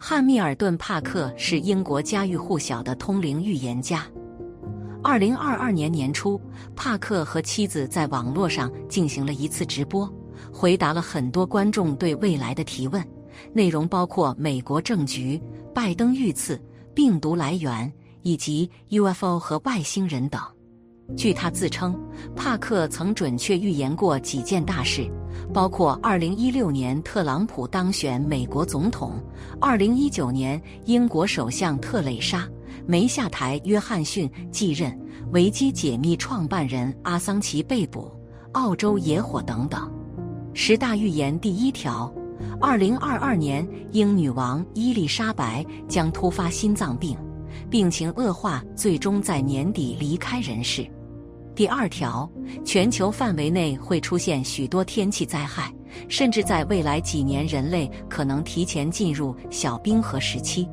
汉密尔顿·帕克是英国家喻户晓的通灵预言家。二零二二年年初，帕克和妻子在网络上进行了一次直播，回答了很多观众对未来的提问，内容包括美国政局、拜登遇刺、病毒来源以及 UFO 和外星人等。据他自称，帕克曾准确预言过几件大事。包括2016年特朗普当选美国总统，2019年英国首相特蕾莎梅下台，约翰逊继任，维基解密创办人阿桑奇被捕，澳洲野火等等。十大预言第一条：2022年英女王伊丽莎白将突发心脏病，病情恶化，最终在年底离开人世。第二条，全球范围内会出现许多天气灾害，甚至在未来几年，人类可能提前进入小冰河时期。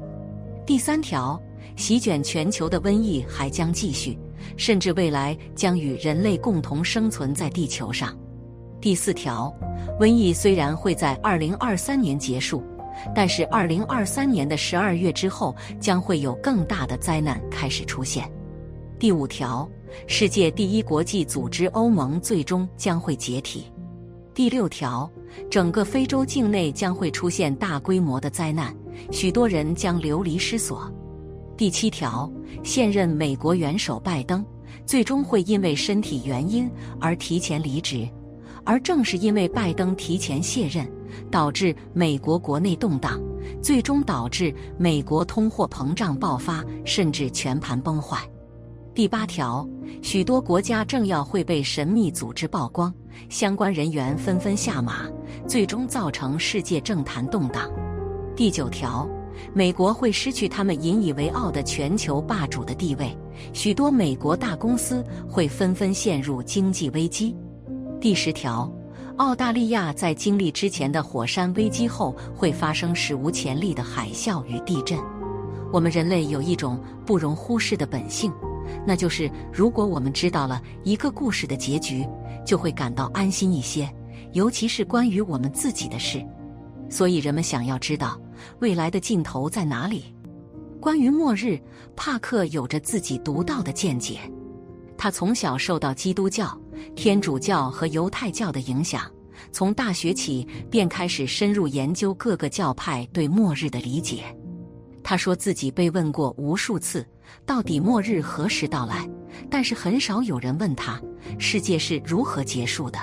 第三条，席卷全球的瘟疫还将继续，甚至未来将与人类共同生存在地球上。第四条，瘟疫虽然会在二零二三年结束，但是二零二三年的十二月之后，将会有更大的灾难开始出现。第五条。世界第一国际组织欧盟最终将会解体。第六条，整个非洲境内将会出现大规模的灾难，许多人将流离失所。第七条，现任美国元首拜登最终会因为身体原因而提前离职，而正是因为拜登提前卸任，导致美国国内动荡，最终导致美国通货膨胀爆发，甚至全盘崩坏。第八条，许多国家政要会被神秘组织曝光，相关人员纷纷下马，最终造成世界政坛动荡。第九条，美国会失去他们引以为傲的全球霸主的地位，许多美国大公司会纷纷陷入经济危机。第十条，澳大利亚在经历之前的火山危机后，会发生史无前例的海啸与地震。我们人类有一种不容忽视的本性。那就是，如果我们知道了一个故事的结局，就会感到安心一些，尤其是关于我们自己的事。所以，人们想要知道未来的尽头在哪里。关于末日，帕克有着自己独到的见解。他从小受到基督教、天主教和犹太教的影响，从大学起便开始深入研究各个教派对末日的理解。他说自己被问过无数次。到底末日何时到来？但是很少有人问他世界是如何结束的。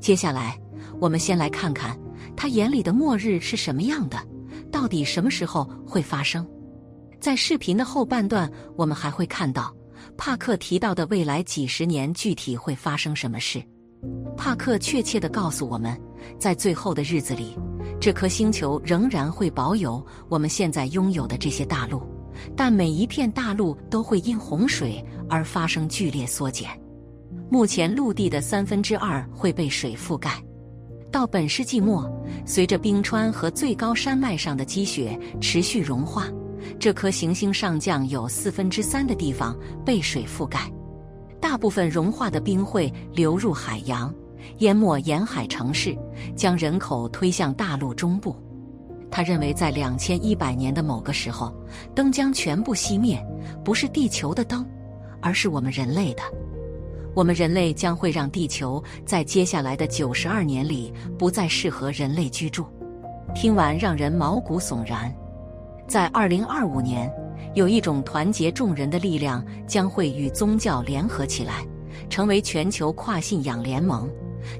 接下来，我们先来看看他眼里的末日是什么样的，到底什么时候会发生？在视频的后半段，我们还会看到帕克提到的未来几十年具体会发生什么事。帕克确切地告诉我们，在最后的日子里，这颗星球仍然会保有我们现在拥有的这些大陆。但每一片大陆都会因洪水而发生剧烈缩减，目前陆地的三分之二会被水覆盖。到本世纪末，随着冰川和最高山脉上的积雪持续融化，这颗行星上将有四分之三的地方被水覆盖，大部分融化的冰会流入海洋，淹没沿海城市，将人口推向大陆中部。他认为，在两千一百年的某个时候，灯将全部熄灭，不是地球的灯，而是我们人类的。我们人类将会让地球在接下来的九十二年里不再适合人类居住。听完让人毛骨悚然。在二零二五年，有一种团结众人的力量将会与宗教联合起来，成为全球跨信仰联盟。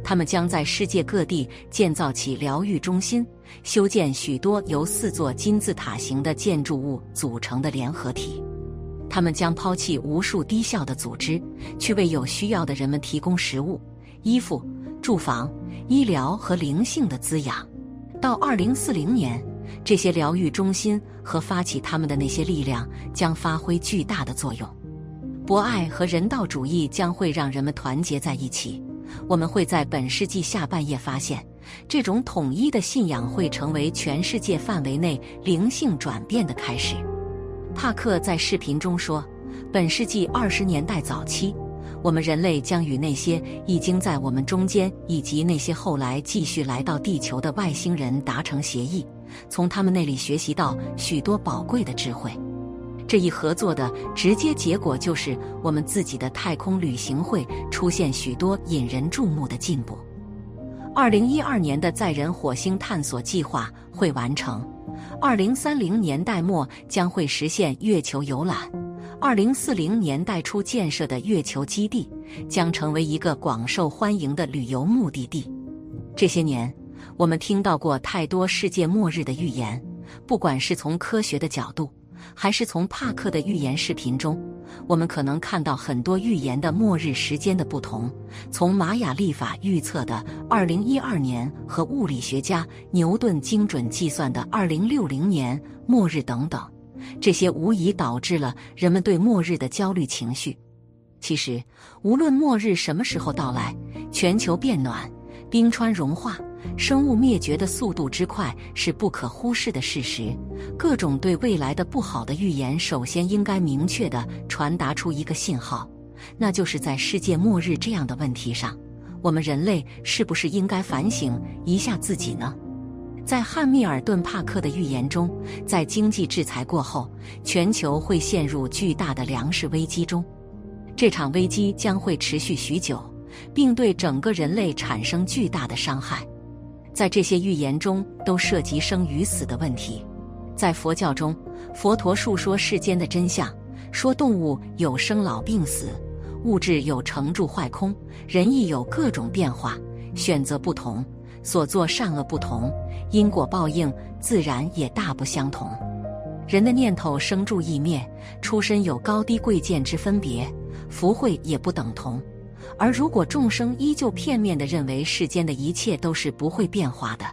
他们将在世界各地建造起疗愈中心，修建许多由四座金字塔形的建筑物组成的联合体。他们将抛弃无数低效的组织，去为有需要的人们提供食物、衣服、住房、医疗和灵性的滋养。到二零四零年，这些疗愈中心和发起他们的那些力量将发挥巨大的作用。博爱和人道主义将会让人们团结在一起。我们会在本世纪下半叶发现，这种统一的信仰会成为全世界范围内灵性转变的开始。帕克在视频中说：“本世纪二十年代早期，我们人类将与那些已经在我们中间以及那些后来继续来到地球的外星人达成协议，从他们那里学习到许多宝贵的智慧。这一合作的直接结果就是，我们自己的太空旅行会出现许多引人注目的进步。二零一二年的载人火星探索计划会完成，二零三零年代末将会实现月球游览，二零四零年代初建设的月球基地将成为一个广受欢迎的旅游目的地。这些年，我们听到过太多世界末日的预言，不管是从科学的角度。还是从帕克的预言视频中，我们可能看到很多预言的末日时间的不同。从玛雅历法预测的2012年和物理学家牛顿精准计算的2060年末日等等，这些无疑导致了人们对末日的焦虑情绪。其实，无论末日什么时候到来，全球变暖、冰川融化。生物灭绝的速度之快是不可忽视的事实。各种对未来的不好的预言，首先应该明确地传达出一个信号，那就是在世界末日这样的问题上，我们人类是不是应该反省一下自己呢？在汉密尔顿·帕克的预言中，在经济制裁过后，全球会陷入巨大的粮食危机中，这场危机将会持续许久，并对整个人类产生巨大的伤害。在这些预言中，都涉及生与死的问题。在佛教中，佛陀述说世间的真相，说动物有生老病死，物质有成住坏空，人亦有各种变化。选择不同，所作善恶不同，因果报应自然也大不相同。人的念头生住异灭，出身有高低贵贱之分别，福慧也不等同。而如果众生依旧片面地认为世间的一切都是不会变化的，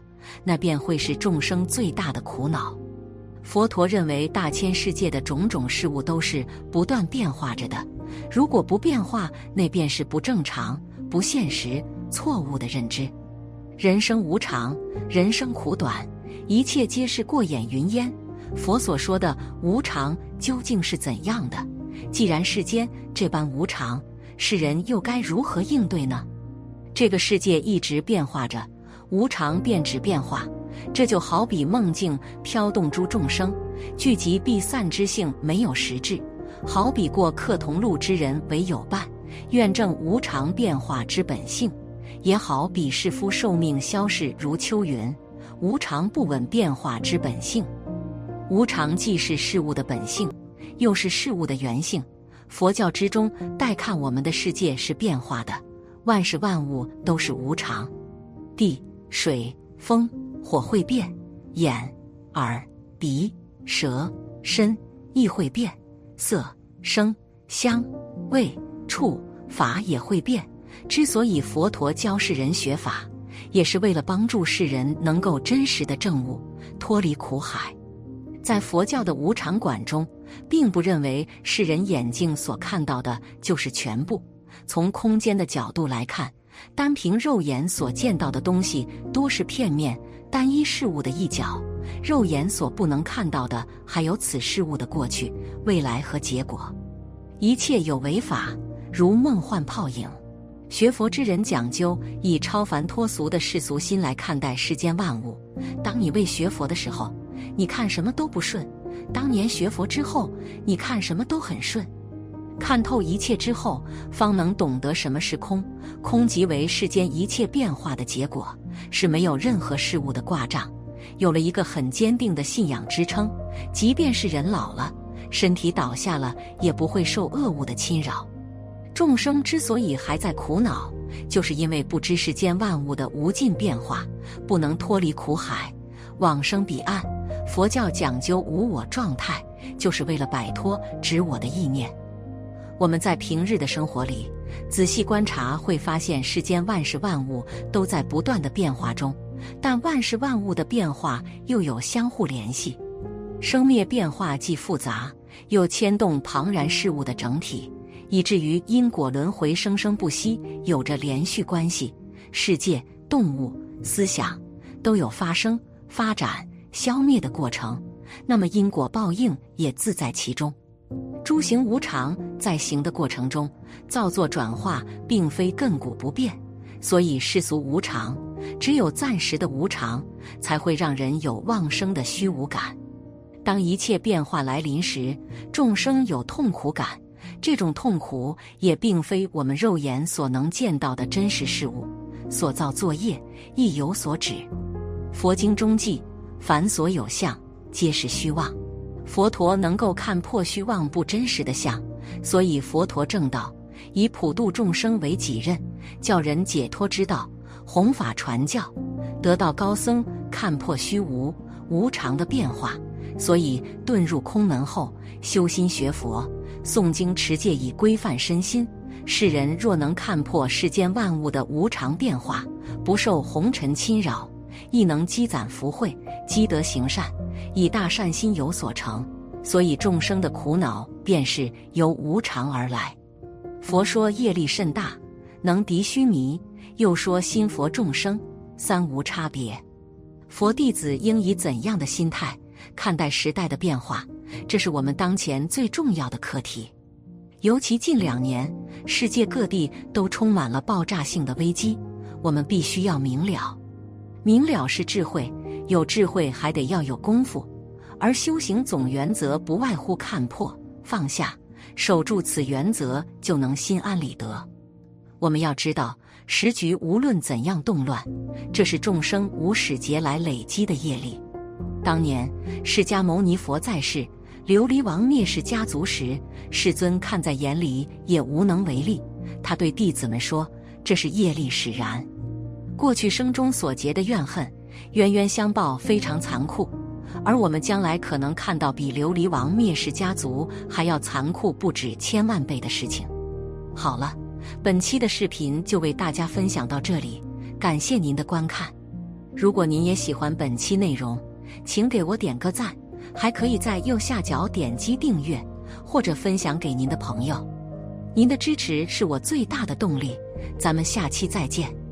那便会是众生最大的苦恼。佛陀认为大千世界的种种事物都是不断变化着的，如果不变化，那便是不正常、不现实、错误的认知。人生无常，人生苦短，一切皆是过眼云烟。佛所说的无常究竟是怎样的？既然世间这般无常，世人又该如何应对呢？这个世界一直变化着，无常便指变化。这就好比梦境飘动诸众生，聚集必散之性没有实质；好比过客同路之人为有伴，愿证无常变化之本性；也好比士夫寿命消逝如秋云，无常不稳变化之本性。无常既是事物的本性，又是事物的原性。佛教之中，待看我们的世界是变化的，万事万物都是无常。地、水、风、火会变，眼、耳、鼻、舌、身亦会变，色、声、香、味、触、法也会变。之所以佛陀教世人学法，也是为了帮助世人能够真实的证悟，脱离苦海。在佛教的无常观中，并不认为世人眼睛所看到的就是全部。从空间的角度来看，单凭肉眼所见到的东西多是片面、单一事物的一角。肉眼所不能看到的，还有此事物的过去、未来和结果。一切有为法，如梦幻泡影。学佛之人讲究以超凡脱俗的世俗心来看待世间万物。当你为学佛的时候，你看什么都不顺，当年学佛之后，你看什么都很顺。看透一切之后，方能懂得什么是空。空即为世间一切变化的结果，是没有任何事物的挂账。有了一个很坚定的信仰支撑，即便是人老了，身体倒下了，也不会受恶物的侵扰。众生之所以还在苦恼，就是因为不知世间万物的无尽变化，不能脱离苦海，往生彼岸。佛教讲究无我状态，就是为了摆脱执我的意念。我们在平日的生活里仔细观察，会发现世间万事万物都在不断的变化中，但万事万物的变化又有相互联系，生灭变化既复杂，又牵动庞然事物的整体，以至于因果轮回生生不息，有着连续关系。世界、动物、思想都有发生、发展。消灭的过程，那么因果报应也自在其中。诸行无常，在行的过程中，造作转化并非亘古不变，所以世俗无常。只有暂时的无常，才会让人有旺生的虚无感。当一切变化来临时，众生有痛苦感。这种痛苦也并非我们肉眼所能见到的真实事物，所造作业亦有所指。佛经中记：凡所有相，皆是虚妄。佛陀能够看破虚妄不真实的相，所以佛陀正道以普度众生为己任，教人解脱之道，弘法传教，得道高僧看破虚无无常的变化，所以遁入空门后修心学佛。诵经持戒以规范身心，世人若能看破世间万物的无常变化，不受红尘侵扰，亦能积攒福慧，积德行善，以大善心有所成。所以众生的苦恼便是由无常而来。佛说业力甚大，能敌须弥；又说心佛众生三无差别。佛弟子应以怎样的心态看待时代的变化？这是我们当前最重要的课题，尤其近两年，世界各地都充满了爆炸性的危机，我们必须要明了。明了是智慧，有智慧还得要有功夫，而修行总原则不外乎看破、放下，守住此原则，就能心安理得。我们要知道，时局无论怎样动乱，这是众生无始劫来累积的业力。当年释迦牟尼佛在世。琉璃王灭世家族时，世尊看在眼里，也无能为力。他对弟子们说：“这是业力使然，过去生中所结的怨恨，冤冤相报，非常残酷。而我们将来可能看到比琉璃王灭世家族还要残酷不止千万倍的事情。”好了，本期的视频就为大家分享到这里，感谢您的观看。如果您也喜欢本期内容，请给我点个赞。还可以在右下角点击订阅，或者分享给您的朋友。您的支持是我最大的动力。咱们下期再见。